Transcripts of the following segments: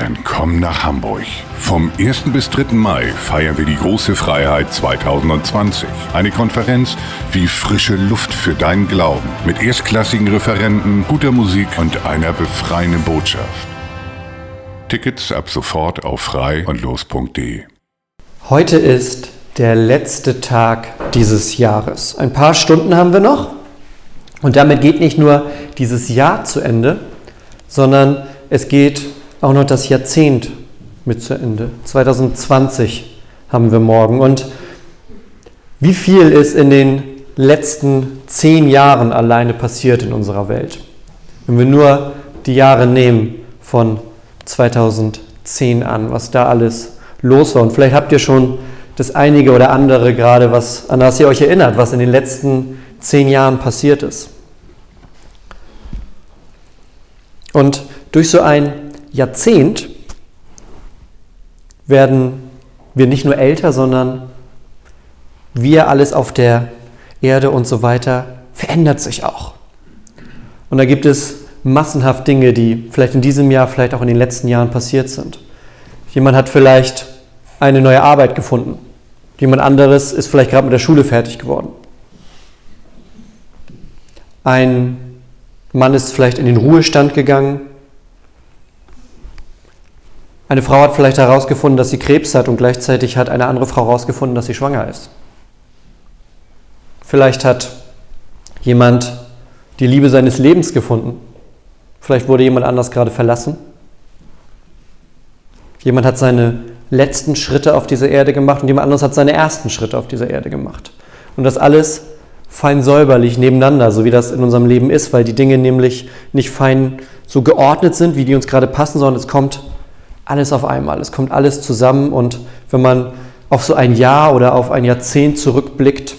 Dann komm nach Hamburg. Vom 1. bis 3. Mai feiern wir die große Freiheit 2020. Eine Konferenz wie frische Luft für deinen Glauben. Mit erstklassigen Referenten, guter Musik und einer befreienden Botschaft. Tickets ab sofort auf frei und los.de. Heute ist der letzte Tag dieses Jahres. Ein paar Stunden haben wir noch. Und damit geht nicht nur dieses Jahr zu Ende, sondern es geht auch noch das Jahrzehnt mit zu Ende. 2020 haben wir morgen. Und wie viel ist in den letzten zehn Jahren alleine passiert in unserer Welt? Wenn wir nur die Jahre nehmen von 2010 an, was da alles los war. Und vielleicht habt ihr schon das einige oder andere gerade, was, an das ihr euch erinnert, was in den letzten zehn Jahren passiert ist. Und durch so ein Jahrzehnt werden wir nicht nur älter, sondern wir alles auf der Erde und so weiter verändert sich auch. Und da gibt es massenhaft Dinge, die vielleicht in diesem Jahr, vielleicht auch in den letzten Jahren passiert sind. Jemand hat vielleicht eine neue Arbeit gefunden. Jemand anderes ist vielleicht gerade mit der Schule fertig geworden. Ein Mann ist vielleicht in den Ruhestand gegangen eine Frau hat vielleicht herausgefunden, dass sie Krebs hat und gleichzeitig hat eine andere Frau herausgefunden, dass sie schwanger ist. Vielleicht hat jemand die Liebe seines Lebens gefunden. Vielleicht wurde jemand anders gerade verlassen. Jemand hat seine letzten Schritte auf dieser Erde gemacht und jemand anderes hat seine ersten Schritte auf dieser Erde gemacht. Und das alles fein säuberlich nebeneinander, so wie das in unserem Leben ist, weil die Dinge nämlich nicht fein so geordnet sind, wie die uns gerade passen, sondern es kommt alles auf einmal. Es kommt alles zusammen und wenn man auf so ein Jahr oder auf ein Jahrzehnt zurückblickt,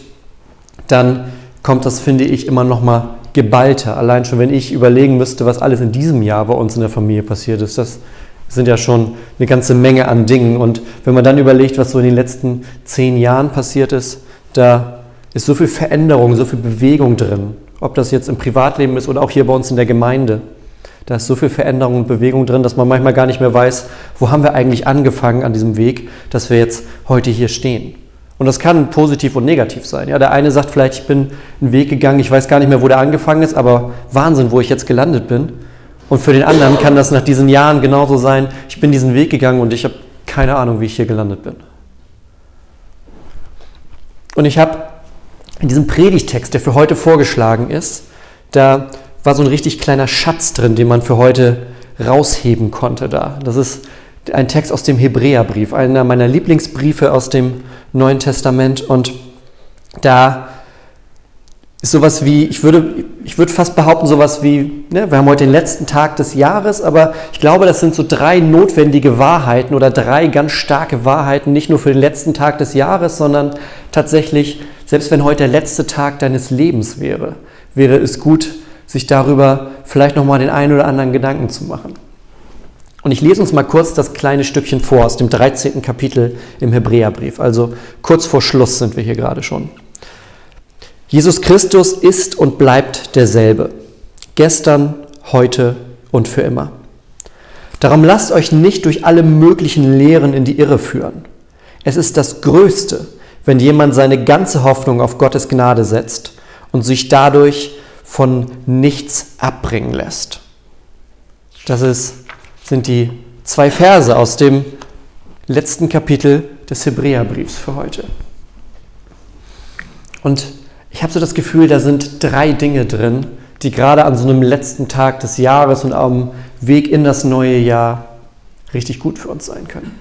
dann kommt das, finde ich, immer noch mal geballter. Allein schon, wenn ich überlegen müsste, was alles in diesem Jahr bei uns in der Familie passiert ist, das sind ja schon eine ganze Menge an Dingen. Und wenn man dann überlegt, was so in den letzten zehn Jahren passiert ist, da ist so viel Veränderung, so viel Bewegung drin. Ob das jetzt im Privatleben ist oder auch hier bei uns in der Gemeinde. Da ist so viel Veränderung und Bewegung drin, dass man manchmal gar nicht mehr weiß, wo haben wir eigentlich angefangen an diesem Weg, dass wir jetzt heute hier stehen. Und das kann positiv und negativ sein. Ja, der eine sagt vielleicht, ich bin einen Weg gegangen, ich weiß gar nicht mehr, wo der angefangen ist, aber Wahnsinn, wo ich jetzt gelandet bin. Und für den anderen kann das nach diesen Jahren genauso sein, ich bin diesen Weg gegangen und ich habe keine Ahnung, wie ich hier gelandet bin. Und ich habe in diesem Predigtext, der für heute vorgeschlagen ist, da war so ein richtig kleiner Schatz drin, den man für heute rausheben konnte da. Das ist ein Text aus dem Hebräerbrief, einer meiner Lieblingsbriefe aus dem Neuen Testament. Und da ist sowas wie, ich würde, ich würde fast behaupten, sowas wie, ne, wir haben heute den letzten Tag des Jahres, aber ich glaube, das sind so drei notwendige Wahrheiten oder drei ganz starke Wahrheiten, nicht nur für den letzten Tag des Jahres, sondern tatsächlich, selbst wenn heute der letzte Tag deines Lebens wäre, wäre es gut, sich darüber vielleicht nochmal den einen oder anderen Gedanken zu machen. Und ich lese uns mal kurz das kleine Stückchen vor aus dem 13. Kapitel im Hebräerbrief. Also kurz vor Schluss sind wir hier gerade schon. Jesus Christus ist und bleibt derselbe. Gestern, heute und für immer. Darum lasst euch nicht durch alle möglichen Lehren in die Irre führen. Es ist das Größte, wenn jemand seine ganze Hoffnung auf Gottes Gnade setzt und sich dadurch von nichts abbringen lässt. Das ist, sind die zwei Verse aus dem letzten Kapitel des Hebräerbriefs für heute. Und ich habe so das Gefühl, da sind drei Dinge drin, die gerade an so einem letzten Tag des Jahres und am Weg in das neue Jahr richtig gut für uns sein können.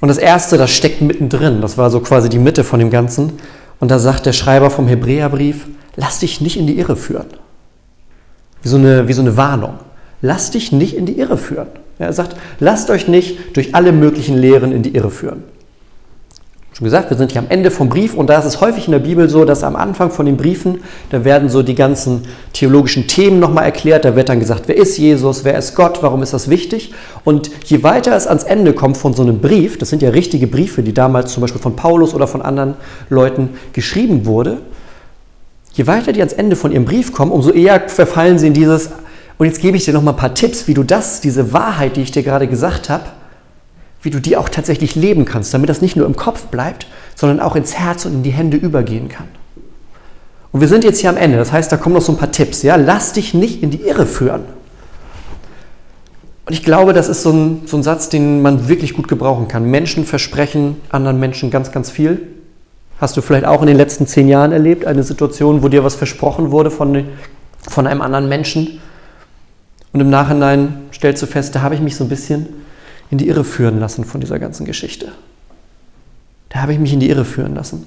Und das erste, das steckt mittendrin, das war so quasi die Mitte von dem Ganzen. Und da sagt der Schreiber vom Hebräerbrief, lass dich nicht in die Irre führen. Wie so eine, wie so eine Warnung. Lass dich nicht in die Irre führen. Er sagt, lasst euch nicht durch alle möglichen Lehren in die Irre führen. Schon gesagt, wir sind hier am Ende vom Brief und da ist es häufig in der Bibel so, dass am Anfang von den Briefen, da werden so die ganzen theologischen Themen nochmal erklärt, da wird dann gesagt, wer ist Jesus, wer ist Gott, warum ist das wichtig? Und je weiter es ans Ende kommt von so einem Brief, das sind ja richtige Briefe, die damals zum Beispiel von Paulus oder von anderen Leuten geschrieben wurde, je weiter die ans Ende von ihrem Brief kommen, umso eher verfallen sie in dieses, und jetzt gebe ich dir nochmal ein paar Tipps, wie du das, diese Wahrheit, die ich dir gerade gesagt habe, wie du die auch tatsächlich leben kannst, damit das nicht nur im Kopf bleibt, sondern auch ins Herz und in die Hände übergehen kann. Und wir sind jetzt hier am Ende, das heißt, da kommen noch so ein paar Tipps. Ja? Lass dich nicht in die Irre führen. Und ich glaube, das ist so ein, so ein Satz, den man wirklich gut gebrauchen kann. Menschen versprechen anderen Menschen ganz, ganz viel. Hast du vielleicht auch in den letzten zehn Jahren erlebt, eine Situation, wo dir was versprochen wurde von, von einem anderen Menschen? Und im Nachhinein stellst du fest, da habe ich mich so ein bisschen in die Irre führen lassen von dieser ganzen Geschichte. Da habe ich mich in die Irre führen lassen.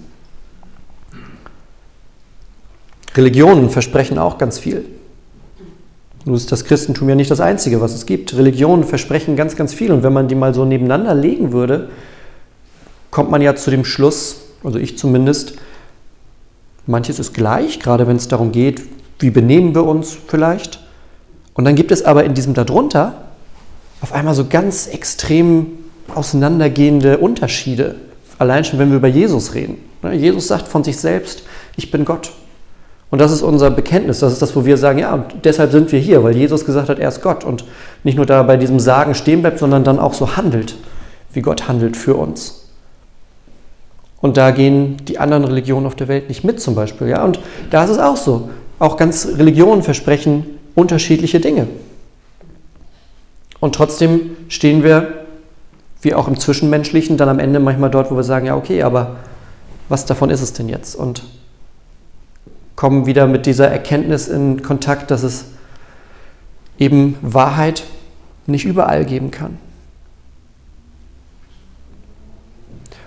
Religionen versprechen auch ganz viel. Nun ist das Christentum ja nicht das Einzige, was es gibt. Religionen versprechen ganz, ganz viel. Und wenn man die mal so nebeneinander legen würde, kommt man ja zu dem Schluss, also ich zumindest, manches ist gleich, gerade wenn es darum geht, wie benehmen wir uns vielleicht. Und dann gibt es aber in diesem darunter auf einmal so ganz extrem auseinandergehende Unterschiede. Allein schon, wenn wir über Jesus reden. Ne, Jesus sagt von sich selbst, ich bin Gott. Und das ist unser Bekenntnis, das ist das, wo wir sagen, ja, deshalb sind wir hier, weil Jesus gesagt hat, er ist Gott und nicht nur da bei diesem Sagen stehen bleibt, sondern dann auch so handelt, wie Gott handelt für uns. Und da gehen die anderen Religionen auf der Welt nicht mit zum Beispiel. Ja? Und da ist es auch so. Auch ganz Religionen versprechen unterschiedliche Dinge. Und trotzdem stehen wir, wie auch im Zwischenmenschlichen, dann am Ende manchmal dort, wo wir sagen, ja, okay, aber was davon ist es denn jetzt? Und kommen wieder mit dieser Erkenntnis in Kontakt, dass es eben Wahrheit nicht überall geben kann.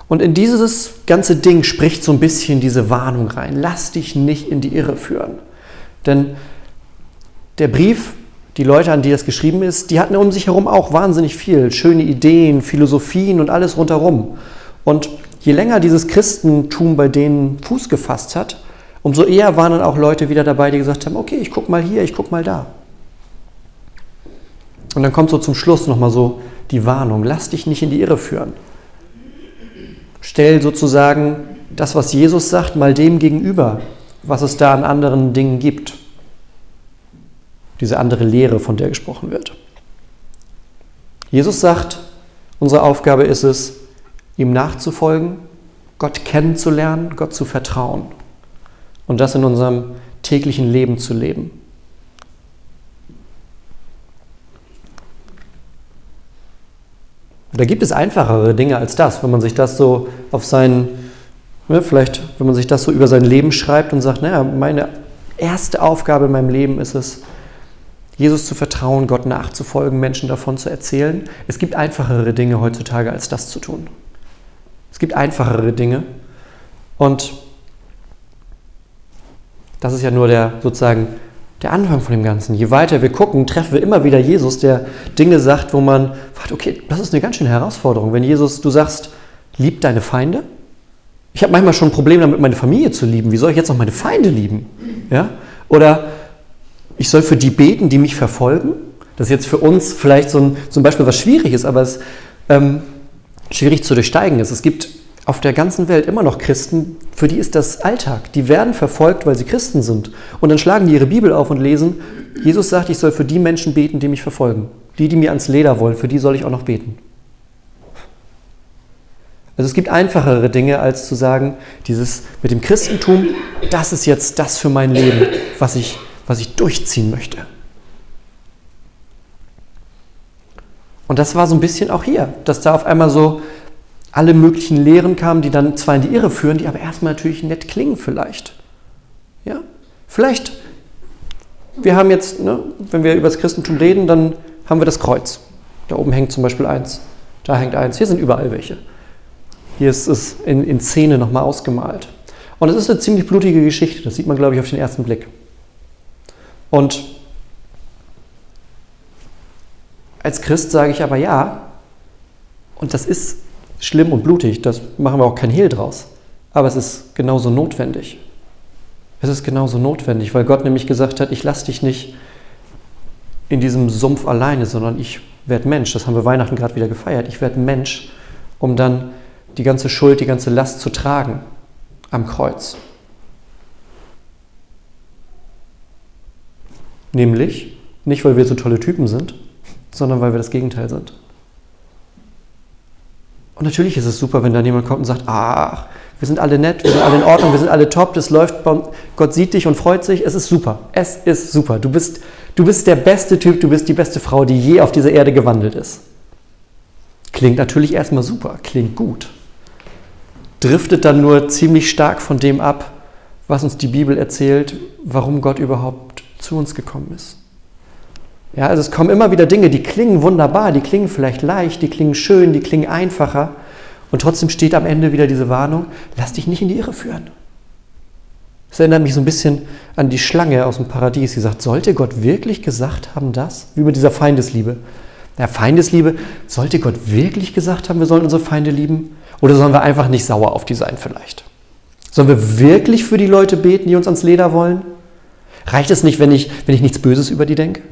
Und in dieses ganze Ding spricht so ein bisschen diese Warnung rein. Lass dich nicht in die Irre führen. Denn der Brief die Leute, an die das geschrieben ist, die hatten um sich herum auch wahnsinnig viel, schöne Ideen, Philosophien und alles rundherum. Und je länger dieses Christentum bei denen Fuß gefasst hat, umso eher waren dann auch Leute wieder dabei, die gesagt haben, okay, ich guck mal hier, ich guck mal da. Und dann kommt so zum Schluss nochmal so die Warnung, lass dich nicht in die Irre führen. Stell sozusagen das, was Jesus sagt, mal dem gegenüber, was es da an anderen Dingen gibt diese andere Lehre, von der gesprochen wird. Jesus sagt, unsere Aufgabe ist es, ihm nachzufolgen, Gott kennenzulernen, Gott zu vertrauen und das in unserem täglichen Leben zu leben. Da gibt es einfachere Dinge als das, wenn man sich das so auf sein, ne, vielleicht, wenn man sich das so über sein Leben schreibt und sagt, naja, meine erste Aufgabe in meinem Leben ist es, Jesus zu vertrauen, Gott nachzufolgen, Menschen davon zu erzählen. Es gibt einfachere Dinge heutzutage, als das zu tun. Es gibt einfachere Dinge. Und das ist ja nur der sozusagen der Anfang von dem Ganzen. Je weiter wir gucken, treffen wir immer wieder Jesus, der Dinge sagt, wo man fragt, okay, das ist eine ganz schöne Herausforderung. Wenn Jesus, du sagst, lieb deine Feinde. Ich habe manchmal schon ein Problem damit, meine Familie zu lieben. Wie soll ich jetzt noch meine Feinde lieben? Ja? Oder ich soll für die beten, die mich verfolgen. Das ist jetzt für uns vielleicht so ein, zum Beispiel was schwierig ist, aber es ähm, schwierig zu durchsteigen ist. Es gibt auf der ganzen Welt immer noch Christen, für die ist das Alltag. Die werden verfolgt, weil sie Christen sind. Und dann schlagen die ihre Bibel auf und lesen, Jesus sagt, ich soll für die Menschen beten, die mich verfolgen. Die, die mir ans Leder wollen, für die soll ich auch noch beten. Also es gibt einfachere Dinge, als zu sagen, dieses mit dem Christentum, das ist jetzt das für mein Leben, was ich was ich durchziehen möchte. Und das war so ein bisschen auch hier, dass da auf einmal so alle möglichen Lehren kamen, die dann zwar in die Irre führen, die aber erstmal natürlich nett klingen vielleicht. Ja? Vielleicht, wir haben jetzt, ne, wenn wir über das Christentum reden, dann haben wir das Kreuz. Da oben hängt zum Beispiel eins, da hängt eins, hier sind überall welche. Hier ist es in, in Szene nochmal ausgemalt. Und es ist eine ziemlich blutige Geschichte, das sieht man, glaube ich, auf den ersten Blick. Und als Christ sage ich aber ja, und das ist schlimm und blutig, das machen wir auch kein Hehl draus. Aber es ist genauso notwendig. Es ist genauso notwendig, weil Gott nämlich gesagt hat, ich lasse dich nicht in diesem Sumpf alleine, sondern ich werde Mensch. Das haben wir Weihnachten gerade wieder gefeiert. Ich werde Mensch, um dann die ganze Schuld, die ganze Last zu tragen am Kreuz. Nämlich nicht, weil wir so tolle Typen sind, sondern weil wir das Gegenteil sind. Und natürlich ist es super, wenn dann jemand kommt und sagt, ach, wir sind alle nett, wir sind alle in Ordnung, wir sind alle top, das läuft, Gott sieht dich und freut sich, es ist super, es ist super. Du bist, du bist der beste Typ, du bist die beste Frau, die je auf dieser Erde gewandelt ist. Klingt natürlich erstmal super, klingt gut. Driftet dann nur ziemlich stark von dem ab, was uns die Bibel erzählt, warum Gott überhaupt zu uns gekommen ist. Ja, also es kommen immer wieder Dinge, die klingen wunderbar, die klingen vielleicht leicht, die klingen schön, die klingen einfacher. Und trotzdem steht am Ende wieder diese Warnung, lass dich nicht in die Irre führen. Das erinnert mich so ein bisschen an die Schlange aus dem Paradies, die sagt, sollte Gott wirklich gesagt haben das? Wie mit dieser Feindesliebe. Ja, Feindesliebe, sollte Gott wirklich gesagt haben, wir sollen unsere Feinde lieben? Oder sollen wir einfach nicht sauer auf die sein vielleicht? Sollen wir wirklich für die Leute beten, die uns ans Leder wollen? Reicht es nicht, wenn ich, wenn ich nichts Böses über die denke?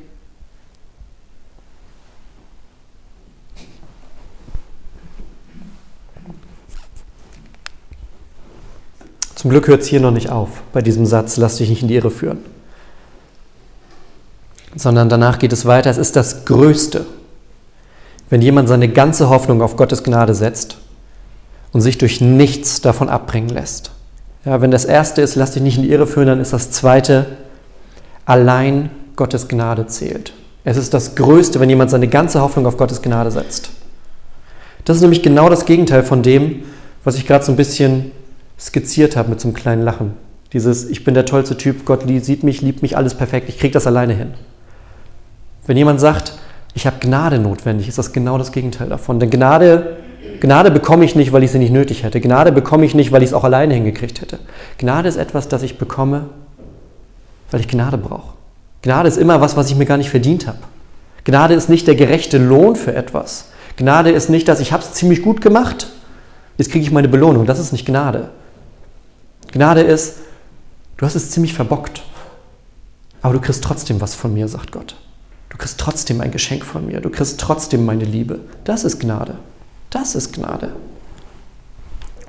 Zum Glück hört es hier noch nicht auf bei diesem Satz, lass dich nicht in die Irre führen. Sondern danach geht es weiter, es ist das Größte, wenn jemand seine ganze Hoffnung auf Gottes Gnade setzt und sich durch nichts davon abbringen lässt. Ja, wenn das erste ist, lass dich nicht in die Irre führen, dann ist das zweite, allein Gottes Gnade zählt. Es ist das Größte, wenn jemand seine ganze Hoffnung auf Gottes Gnade setzt. Das ist nämlich genau das Gegenteil von dem, was ich gerade so ein bisschen skizziert habe mit so einem kleinen Lachen. Dieses, ich bin der tollste Typ, Gott sieht mich, liebt mich, alles perfekt, ich kriege das alleine hin. Wenn jemand sagt, ich habe Gnade notwendig, ist das genau das Gegenteil davon. Denn Gnade, Gnade bekomme ich nicht, weil ich sie nicht nötig hätte. Gnade bekomme ich nicht, weil ich es auch alleine hingekriegt hätte. Gnade ist etwas, das ich bekomme, weil ich Gnade brauche. Gnade ist immer was, was ich mir gar nicht verdient habe. Gnade ist nicht der gerechte Lohn für etwas. Gnade ist nicht, dass ich habe es ziemlich gut gemacht, jetzt kriege ich meine Belohnung. Das ist nicht Gnade. Gnade ist, du hast es ziemlich verbockt, aber du kriegst trotzdem was von mir, sagt Gott. Du kriegst trotzdem ein Geschenk von mir, du kriegst trotzdem meine Liebe. Das ist Gnade. Das ist Gnade.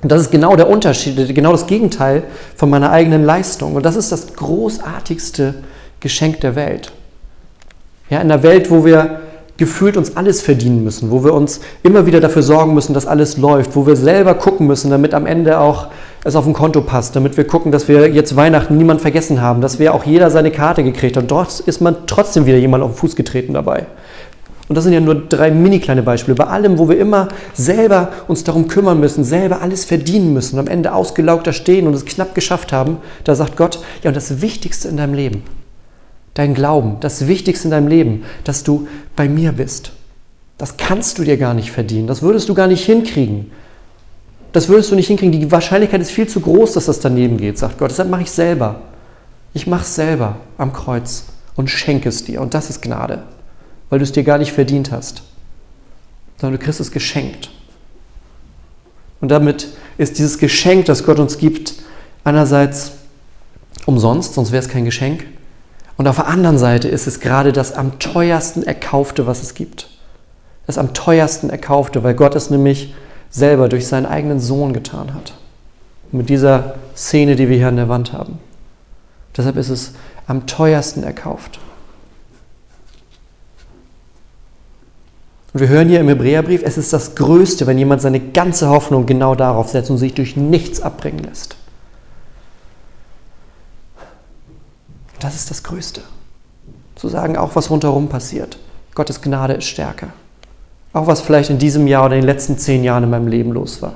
Und das ist genau der Unterschied, genau das Gegenteil von meiner eigenen Leistung. Und das ist das großartigste Geschenk der Welt. Ja, in einer Welt, wo wir gefühlt uns alles verdienen müssen, wo wir uns immer wieder dafür sorgen müssen, dass alles läuft, wo wir selber gucken müssen, damit am Ende auch es auf dem Konto passt, damit wir gucken, dass wir jetzt Weihnachten niemand vergessen haben, dass wir auch jeder seine Karte gekriegt hat. Und dort ist man trotzdem wieder jemand auf den Fuß getreten dabei. Und das sind ja nur drei mini kleine Beispiele. Bei allem, wo wir immer selber uns darum kümmern müssen, selber alles verdienen müssen am Ende ausgelaugt da stehen und es knapp geschafft haben, da sagt Gott, ja, und das Wichtigste in deinem Leben, dein Glauben, das Wichtigste in deinem Leben, dass du bei mir bist. Das kannst du dir gar nicht verdienen. Das würdest du gar nicht hinkriegen. Das würdest du nicht hinkriegen. Die Wahrscheinlichkeit ist viel zu groß, dass das daneben geht, sagt Gott. Deshalb mache ich selber. Ich mache es selber am Kreuz und schenke es dir. Und das ist Gnade, weil du es dir gar nicht verdient hast, sondern du kriegst es geschenkt. Und damit ist dieses Geschenk, das Gott uns gibt, einerseits umsonst, sonst wäre es kein Geschenk, und auf der anderen Seite ist es gerade das am teuersten erkaufte, was es gibt. Das am teuersten erkaufte, weil Gott es nämlich selber durch seinen eigenen Sohn getan hat. mit dieser Szene, die wir hier an der Wand haben. Deshalb ist es am teuersten erkauft. Und wir hören hier im Hebräerbrief, es ist das Größte, wenn jemand seine ganze Hoffnung genau darauf setzt und sich durch nichts abbringen lässt. Das ist das Größte. Zu sagen, auch was rundherum passiert. Gottes Gnade ist stärker. Auch was vielleicht in diesem Jahr oder in den letzten zehn Jahren in meinem Leben los war.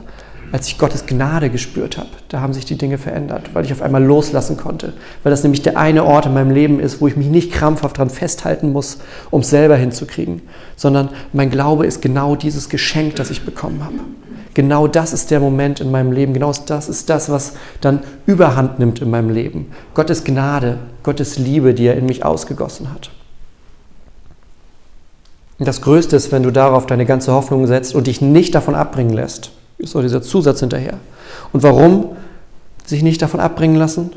Als ich Gottes Gnade gespürt habe, da haben sich die Dinge verändert, weil ich auf einmal loslassen konnte. Weil das nämlich der eine Ort in meinem Leben ist, wo ich mich nicht krampfhaft dran festhalten muss, um es selber hinzukriegen, sondern mein Glaube ist genau dieses Geschenk, das ich bekommen habe. Genau das ist der Moment in meinem Leben. Genau das ist das, was dann Überhand nimmt in meinem Leben. Gottes Gnade, Gottes Liebe, die er in mich ausgegossen hat. Das Größte ist, wenn du darauf deine ganze Hoffnung setzt und dich nicht davon abbringen lässt. Ist so dieser Zusatz hinterher. Und warum sich nicht davon abbringen lassen?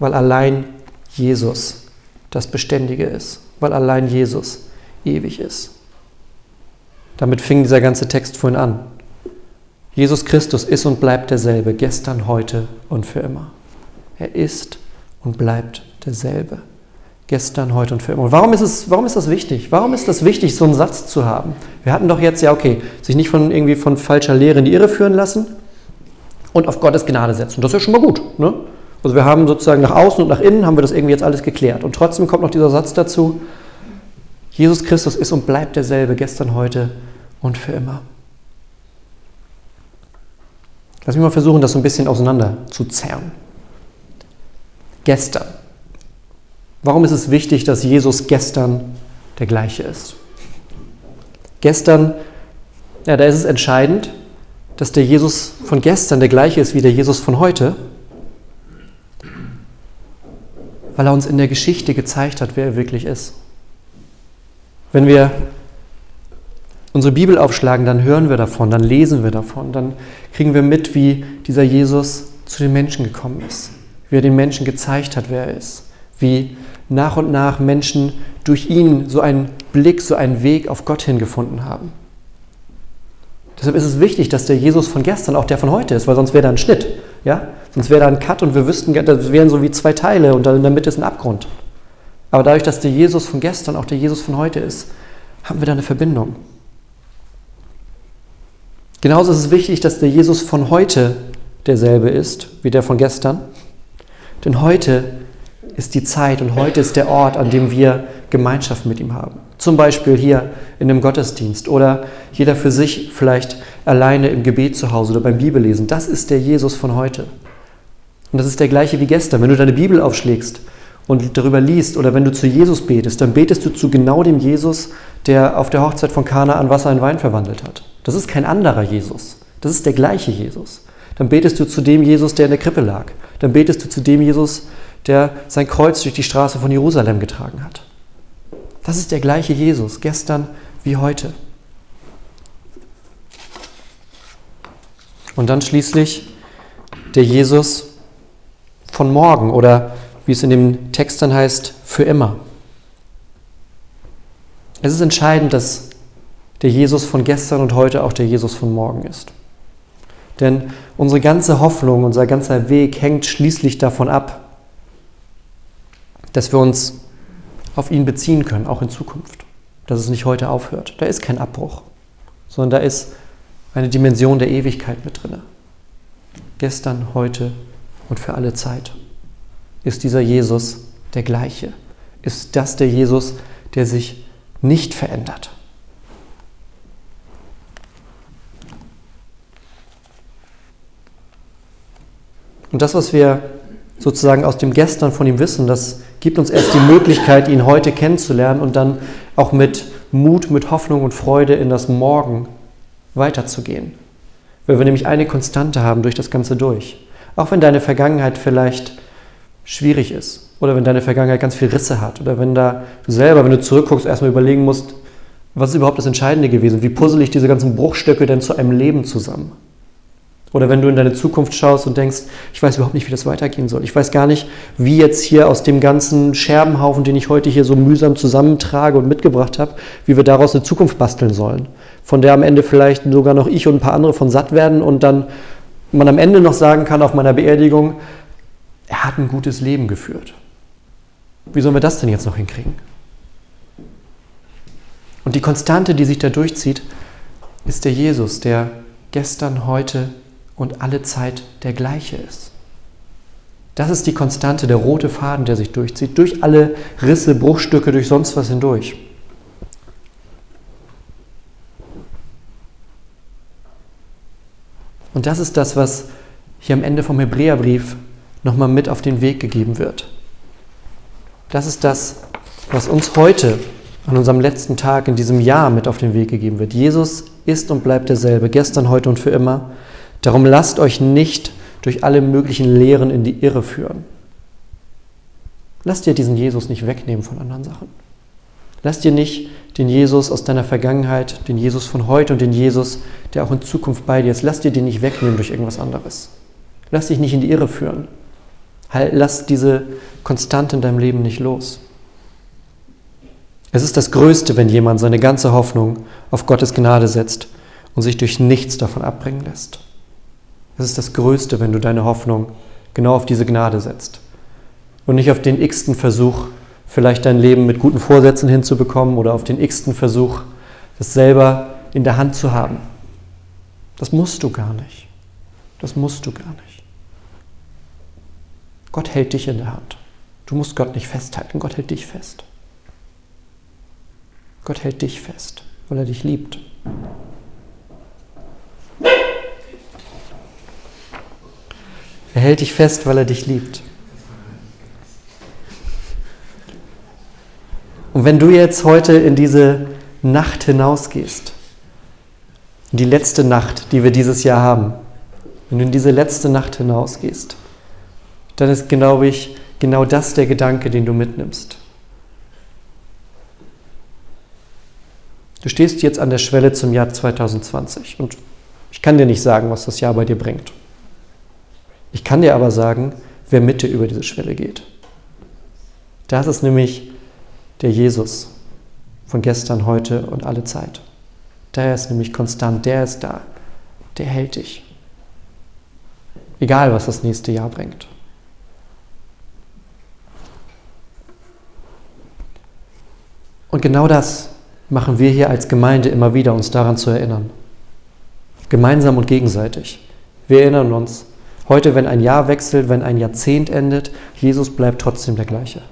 Weil allein Jesus das Beständige ist. Weil allein Jesus ewig ist. Damit fing dieser ganze Text vorhin an. Jesus Christus ist und bleibt derselbe, gestern, heute und für immer. Er ist und bleibt derselbe. Gestern, heute und für immer. Und warum ist, es, warum ist das wichtig? Warum ist das wichtig, so einen Satz zu haben? Wir hatten doch jetzt, ja, okay, sich nicht von irgendwie von falscher Lehre in die Irre führen lassen und auf Gottes Gnade setzen. Das ist ja schon mal gut. Ne? Also wir haben sozusagen nach außen und nach innen haben wir das irgendwie jetzt alles geklärt. Und trotzdem kommt noch dieser Satz dazu, Jesus Christus ist und bleibt derselbe, gestern, heute und für immer. Lass mich mal versuchen, das so ein bisschen auseinander zu zerren. Gestern. Warum ist es wichtig, dass Jesus gestern der gleiche ist? Gestern, ja, da ist es entscheidend, dass der Jesus von gestern der gleiche ist wie der Jesus von heute, weil er uns in der Geschichte gezeigt hat, wer er wirklich ist. Wenn wir unsere Bibel aufschlagen, dann hören wir davon, dann lesen wir davon, dann kriegen wir mit, wie dieser Jesus zu den Menschen gekommen ist, wie er den Menschen gezeigt hat, wer er ist, wie nach und nach Menschen durch ihn so einen Blick, so einen Weg auf Gott hingefunden haben. Deshalb ist es wichtig, dass der Jesus von gestern auch der von heute ist, weil sonst wäre da ein Schnitt. Ja? Sonst wäre da ein Cut und wir wüssten, das wären so wie zwei Teile und dann in der Mitte ist ein Abgrund. Aber dadurch, dass der Jesus von gestern auch der Jesus von heute ist, haben wir da eine Verbindung. Genauso ist es wichtig, dass der Jesus von heute derselbe ist wie der von gestern. Denn heute ist die Zeit und heute ist der Ort, an dem wir Gemeinschaft mit ihm haben. Zum Beispiel hier in einem Gottesdienst oder jeder für sich vielleicht alleine im Gebet zu Hause oder beim Bibellesen. Das ist der Jesus von heute. Und das ist der gleiche wie gestern. Wenn du deine Bibel aufschlägst und darüber liest oder wenn du zu Jesus betest, dann betest du zu genau dem Jesus, der auf der Hochzeit von Kana an Wasser in Wein verwandelt hat. Das ist kein anderer Jesus. Das ist der gleiche Jesus. Dann betest du zu dem Jesus, der in der Krippe lag. Dann betest du zu dem Jesus, der sein Kreuz durch die Straße von Jerusalem getragen hat. Das ist der gleiche Jesus, gestern wie heute. Und dann schließlich der Jesus von morgen oder wie es in dem Text dann heißt, für immer. Es ist entscheidend, dass der Jesus von gestern und heute auch der Jesus von morgen ist. Denn unsere ganze Hoffnung, unser ganzer Weg hängt schließlich davon ab, dass wir uns auf ihn beziehen können, auch in Zukunft. Dass es nicht heute aufhört. Da ist kein Abbruch, sondern da ist eine Dimension der Ewigkeit mit drin. Gestern, heute und für alle Zeit ist dieser Jesus der gleiche. Ist das der Jesus, der sich nicht verändert. Und das, was wir sozusagen aus dem Gestern von ihm wissen, das gibt uns erst die Möglichkeit, ihn heute kennenzulernen und dann auch mit Mut, mit Hoffnung und Freude in das Morgen weiterzugehen. Weil wir nämlich eine Konstante haben durch das Ganze durch. Auch wenn deine Vergangenheit vielleicht schwierig ist oder wenn deine Vergangenheit ganz viel Risse hat oder wenn da du selber, wenn du zurückguckst, erstmal überlegen musst, was ist überhaupt das Entscheidende gewesen? Wie puzzle ich diese ganzen Bruchstücke denn zu einem Leben zusammen? Oder wenn du in deine Zukunft schaust und denkst, ich weiß überhaupt nicht, wie das weitergehen soll. Ich weiß gar nicht, wie jetzt hier aus dem ganzen Scherbenhaufen, den ich heute hier so mühsam zusammentrage und mitgebracht habe, wie wir daraus eine Zukunft basteln sollen. Von der am Ende vielleicht sogar noch ich und ein paar andere von satt werden und dann man am Ende noch sagen kann auf meiner Beerdigung, er hat ein gutes Leben geführt. Wie sollen wir das denn jetzt noch hinkriegen? Und die Konstante, die sich da durchzieht, ist der Jesus, der gestern, heute und alle Zeit der gleiche ist. Das ist die Konstante, der rote Faden, der sich durchzieht, durch alle Risse, Bruchstücke, durch sonst was hindurch. Und das ist das, was hier am Ende vom Hebräerbrief nochmal mit auf den Weg gegeben wird. Das ist das, was uns heute an unserem letzten Tag in diesem Jahr mit auf den Weg gegeben wird. Jesus ist und bleibt derselbe, gestern, heute und für immer. Darum lasst euch nicht durch alle möglichen Lehren in die Irre führen. Lasst dir diesen Jesus nicht wegnehmen von anderen Sachen. Lass dir nicht den Jesus aus deiner Vergangenheit, den Jesus von heute und den Jesus, der auch in Zukunft bei dir ist, lass dir den nicht wegnehmen durch irgendwas anderes. Lass dich nicht in die Irre führen. Lass diese Konstante in deinem Leben nicht los. Es ist das Größte, wenn jemand seine ganze Hoffnung auf Gottes Gnade setzt und sich durch nichts davon abbringen lässt. Es ist das Größte, wenn du deine Hoffnung genau auf diese Gnade setzt und nicht auf den x-ten Versuch, vielleicht dein Leben mit guten Vorsätzen hinzubekommen oder auf den x-ten Versuch, das selber in der Hand zu haben. Das musst du gar nicht. Das musst du gar nicht. Gott hält dich in der Hand. Du musst Gott nicht festhalten, Gott hält dich fest. Gott hält dich fest, weil er dich liebt. Er hält dich fest, weil er dich liebt. Und wenn du jetzt heute in diese Nacht hinausgehst, in die letzte Nacht, die wir dieses Jahr haben, wenn du in diese letzte Nacht hinausgehst, dann ist, glaube ich, genau das der Gedanke, den du mitnimmst. Du stehst jetzt an der Schwelle zum Jahr 2020 und ich kann dir nicht sagen, was das Jahr bei dir bringt. Ich kann dir aber sagen, wer mit dir über diese Schwelle geht. Das ist nämlich der Jesus von gestern, heute und alle Zeit. Der ist nämlich konstant, der ist da, der hält dich. Egal, was das nächste Jahr bringt. Und genau das machen wir hier als Gemeinde immer wieder, uns daran zu erinnern. Gemeinsam und gegenseitig. Wir erinnern uns, heute, wenn ein Jahr wechselt, wenn ein Jahrzehnt endet, Jesus bleibt trotzdem der gleiche.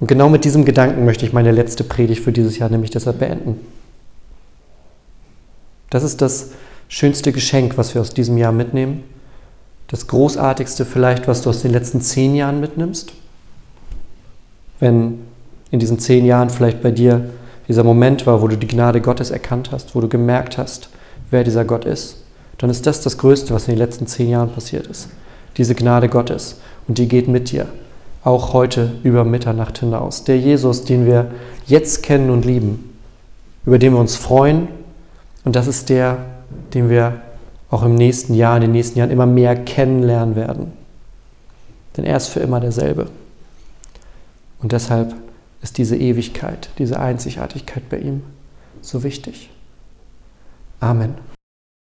Und genau mit diesem Gedanken möchte ich meine letzte Predigt für dieses Jahr nämlich deshalb beenden. Das ist das schönste Geschenk, was wir aus diesem Jahr mitnehmen. Das großartigste vielleicht, was du aus den letzten zehn Jahren mitnimmst. Wenn in diesen zehn Jahren vielleicht bei dir dieser Moment war, wo du die Gnade Gottes erkannt hast, wo du gemerkt hast, wer dieser Gott ist, dann ist das das Größte, was in den letzten zehn Jahren passiert ist. Diese Gnade Gottes. Und die geht mit dir auch heute über Mitternacht hinaus. Der Jesus, den wir jetzt kennen und lieben, über den wir uns freuen. Und das ist der, den wir auch im nächsten Jahr, in den nächsten Jahren immer mehr kennenlernen werden. Denn er ist für immer derselbe. Und deshalb ist diese Ewigkeit, diese Einzigartigkeit bei ihm so wichtig. Amen.